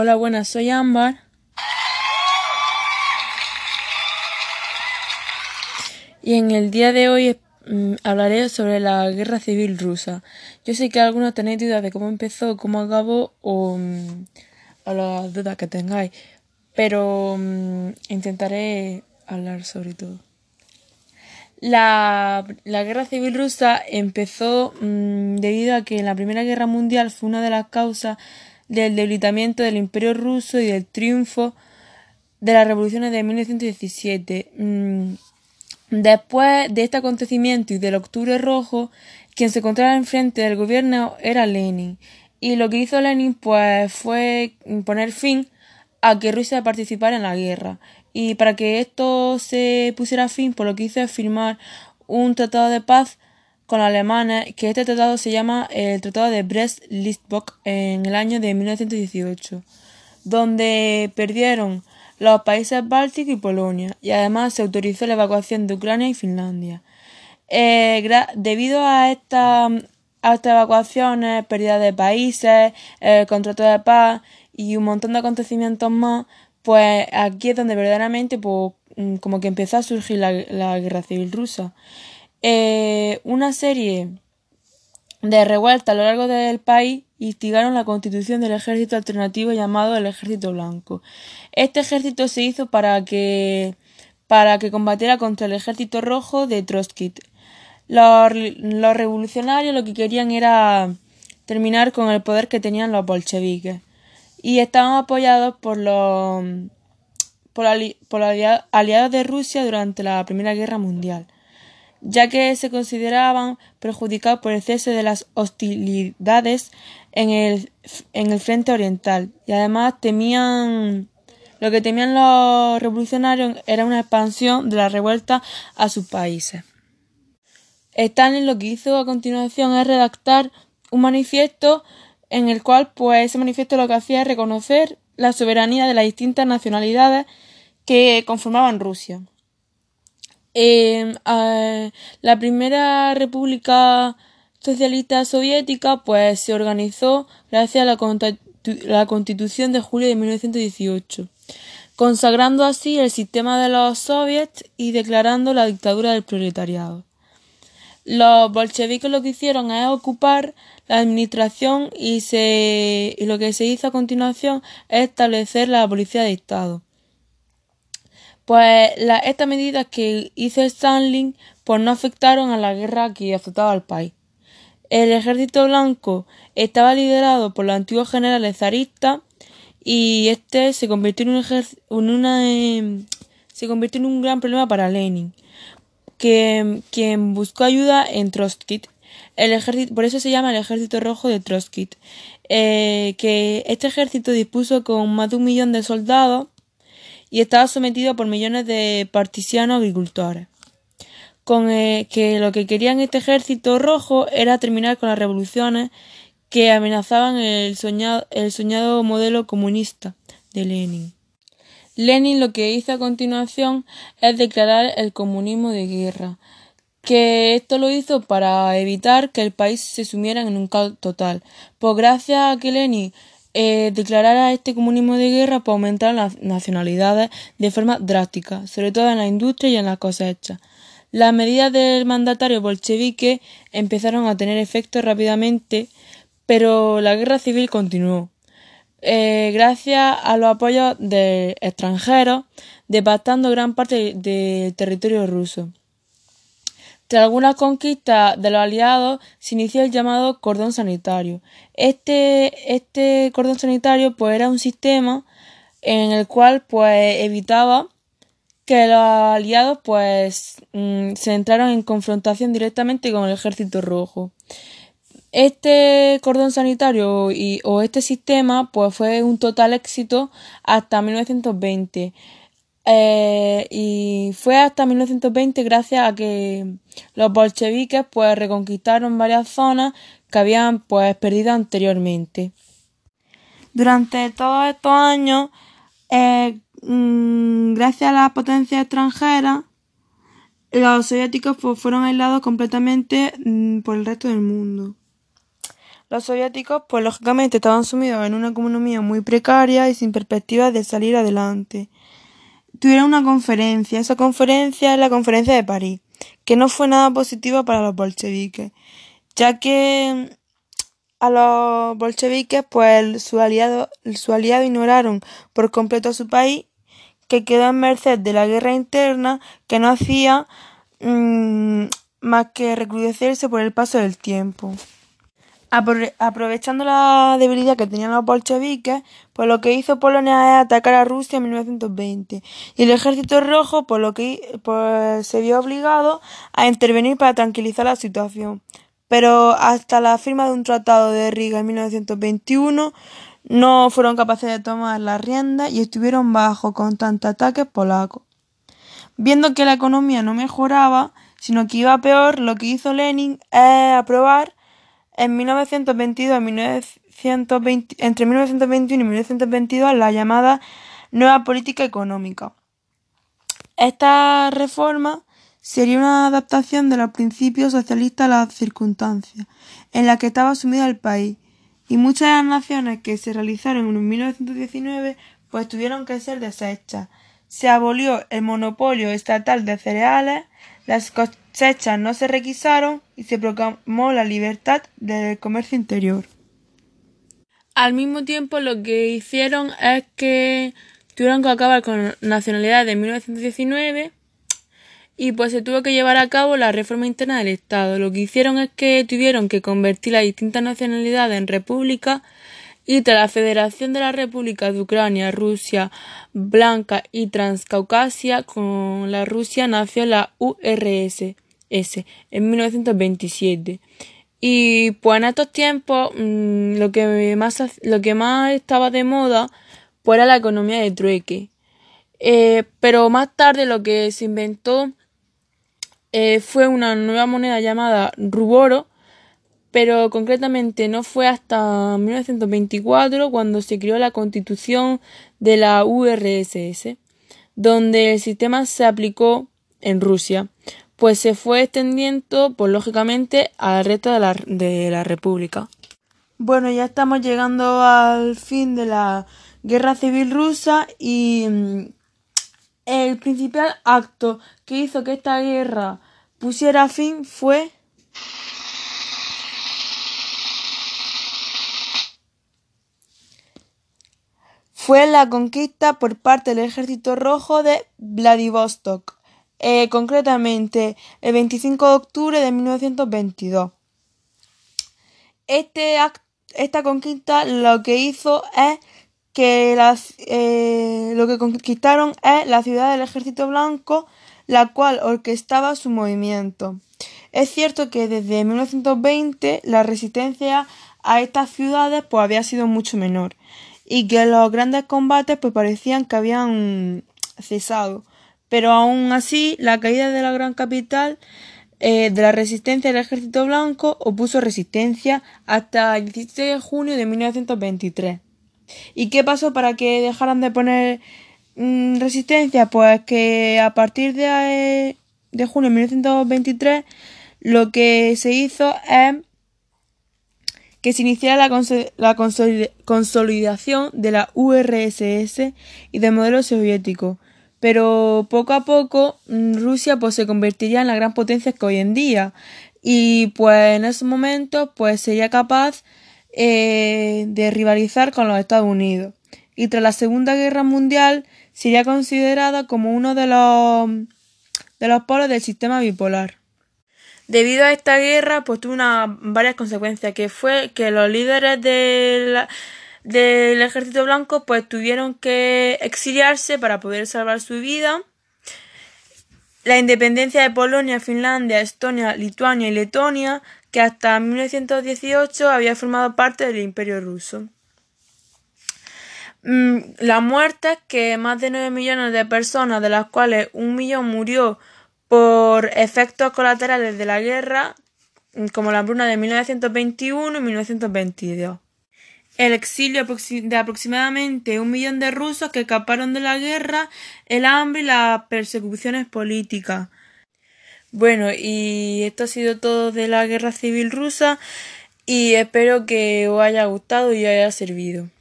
Hola, buenas, soy Ámbar. Y en el día de hoy mm, hablaré sobre la guerra civil rusa. Yo sé que algunos tenéis dudas de cómo empezó, cómo acabó o, mm, las dudas que tengáis, pero mm, intentaré hablar sobre todo. La, la, guerra civil rusa empezó debido a que la Primera Guerra Mundial fue una de las causas del debilitamiento del Imperio ruso y del triunfo de las revoluciones de 1917. Mm, después de este acontecimiento y del Octubre Rojo, quien se encontraba enfrente del gobierno era Lenin. Y lo que hizo Lenin pues fue poner fin a que Rusia participara en la guerra. Y para que esto se pusiera fin, por lo que hizo es firmar un tratado de paz con los alemanes, que este tratado se llama el Tratado de Brest-Litovsk en el año de 1918, donde perdieron los países bálticos y Polonia, y además se autorizó la evacuación de Ucrania y Finlandia. Eh, debido a esta, estas evacuaciones, pérdida de países, el contrato de paz y un montón de acontecimientos más, pues aquí es donde verdaderamente pues, mm, como que empezó a surgir la, la guerra civil rusa. Eh, una serie de revueltas a lo largo del país instigaron la constitución del ejército alternativo llamado el Ejército Blanco. Este ejército se hizo para que para que combatiera contra el ejército rojo de Trotsky. Los, los revolucionarios lo que querían era terminar con el poder que tenían los bolcheviques y estaban apoyados por los por, por aliados de Rusia durante la Primera Guerra Mundial ya que se consideraban perjudicados por el cese de las hostilidades en el, en el frente oriental y además temían lo que temían los revolucionarios era una expansión de la revuelta a sus países. Stalin lo que hizo a continuación es redactar un manifiesto en el cual pues ese manifiesto lo que hacía es reconocer la soberanía de las distintas nacionalidades que conformaban Rusia. Eh, la primera república socialista soviética pues se organizó gracias a la, constitución de julio de 1918, consagrando así el sistema de los soviets y declarando la dictadura del proletariado. Los bolcheviques lo que hicieron es ocupar la administración y lo que se hizo a continuación es establecer la policía de Estado. Pues la, estas medidas que hizo Stalin pues no afectaron a la guerra que azotaba al país. El ejército blanco estaba liderado por los antiguos generales zaristas y este se convirtió en un, una, em, se convirtió en un gran problema para Lenin, que, quien buscó ayuda en Trotsky. El ejército, por eso se llama el ejército rojo de Trotsky, eh, que este ejército dispuso con más de un millón de soldados y estaba sometido por millones de partisianos agricultores. Con eh, que lo que querían este ejército rojo era terminar con las revoluciones que amenazaban el soñado, el soñado modelo comunista de Lenin. Lenin lo que hizo a continuación es declarar el comunismo de guerra, que esto lo hizo para evitar que el país se sumiera en un caos total. Pues gracias a que Lenin eh, declarara este comunismo de guerra para aumentar las nacionalidades de forma drástica, sobre todo en la industria y en las cosechas. Las medidas del mandatario bolchevique empezaron a tener efecto rápidamente, pero la guerra civil continuó. Eh, gracias a los apoyos de extranjeros, devastando gran parte del territorio ruso. Tras algunas conquistas de los aliados, se inició el llamado cordón sanitario. Este, este cordón sanitario pues, era un sistema en el cual pues, evitaba que los aliados pues, mm, se entraran en confrontación directamente con el ejército rojo. Este cordón sanitario y, o este sistema pues, fue un total éxito hasta 1920. Eh, y fue hasta 1920 gracias a que los bolcheviques pues reconquistaron varias zonas que habían pues perdido anteriormente. Durante todos estos años, eh, mm, gracias a las potencias extranjeras, los soviéticos pues, fueron aislados completamente mm, por el resto del mundo. Los soviéticos, pues lógicamente estaban sumidos en una economía muy precaria y sin perspectivas de salir adelante. Tuvieron una conferencia, esa conferencia es la conferencia de París, que no fue nada positiva para los bolcheviques, ya que a los bolcheviques, pues su aliado, su aliado ignoraron por completo a su país, que quedó en merced de la guerra interna que no hacía mm, más que recrudecerse por el paso del tiempo. Aprovechando la debilidad que tenían los bolcheviques, pues lo que hizo Polonia es atacar a Rusia en 1920. Y el ejército rojo, por lo que pues, se vio obligado a intervenir para tranquilizar la situación. Pero hasta la firma de un tratado de Riga en 1921 no fueron capaces de tomar la rienda y estuvieron bajo constantes ataques polacos. Viendo que la economía no mejoraba, sino que iba peor, lo que hizo Lenin es aprobar en 1922 entre 1921 y 1922 la llamada nueva política económica. Esta reforma sería una adaptación de los principios socialistas a las circunstancias en las que estaba sumido el país, y muchas de las naciones que se realizaron en 1919 pues tuvieron que ser deshechas. Se abolió el monopolio estatal de cereales, las cosechas no se requisaron y se proclamó la libertad del comercio interior. Al mismo tiempo, lo que hicieron es que tuvieron que acabar con nacionalidad de 1919 y pues se tuvo que llevar a cabo la reforma interna del Estado. Lo que hicieron es que tuvieron que convertir las distintas nacionalidades en repúblicas y tras la Federación de las Repúblicas de Ucrania, Rusia, Blanca y Transcaucasia, con la Rusia nació la URSS en 1927. Y pues en estos tiempos mm, lo, que más, lo que más estaba de moda pues era la economía de trueque. Eh, pero más tarde lo que se inventó eh, fue una nueva moneda llamada ruboro, pero concretamente no fue hasta 1924 cuando se creó la constitución de la URSS, donde el sistema se aplicó en Rusia, pues se fue extendiendo, pues lógicamente, al resto de la, de la República. Bueno, ya estamos llegando al fin de la guerra civil rusa y mm, el principal acto que hizo que esta guerra pusiera fin fue fue la conquista por parte del Ejército Rojo de Vladivostok, eh, concretamente el 25 de octubre de 1922. Este esta conquista lo que hizo es que las, eh, lo que conquistaron es la ciudad del Ejército Blanco, la cual orquestaba su movimiento. Es cierto que desde 1920 la resistencia a estas ciudades pues había sido mucho menor y que los grandes combates pues parecían que habían cesado. Pero aún así, la caída de la gran capital eh, de la resistencia del ejército blanco opuso resistencia hasta el 16 de junio de 1923. ¿Y qué pasó para que dejaran de poner mm, resistencia? Pues que a partir de, de junio de 1923 lo que se hizo es que se iniciara la, consolidación de la URSS y del modelo soviético. Pero poco a poco mm, Rusia pues, se convertiría en la gran potencia que hoy en día. Y pues en esos momentos pues sería capaz eh, de rivalizar con los Estados Unidos. Y tras la Segunda Guerra Mundial sería considerada como uno de los, de los polos del sistema bipolar. Debido a esta guerra, pues tuvo varias consecuencias, que fue que los líderes del, del ejército blanco pues tuvieron que exiliarse para poder salvar su vida. La independencia de Polonia, Finlandia, Estonia, Lituania y Letonia, que hasta 1918 había formado parte del Imperio ruso. Mm, la muerte, que más de 9 millones de personas, de las cuales un millón murió por efectos colaterales de la guerra, como la hambruna de 1921 y 1922. El exilio de aproximadamente un millón de rusos que escaparon de la guerra, el hambre y las persecuciones políticas. Bueno, y esto ha sido todo de la guerra civil rusa. y espero que os haya gustado y haya servido.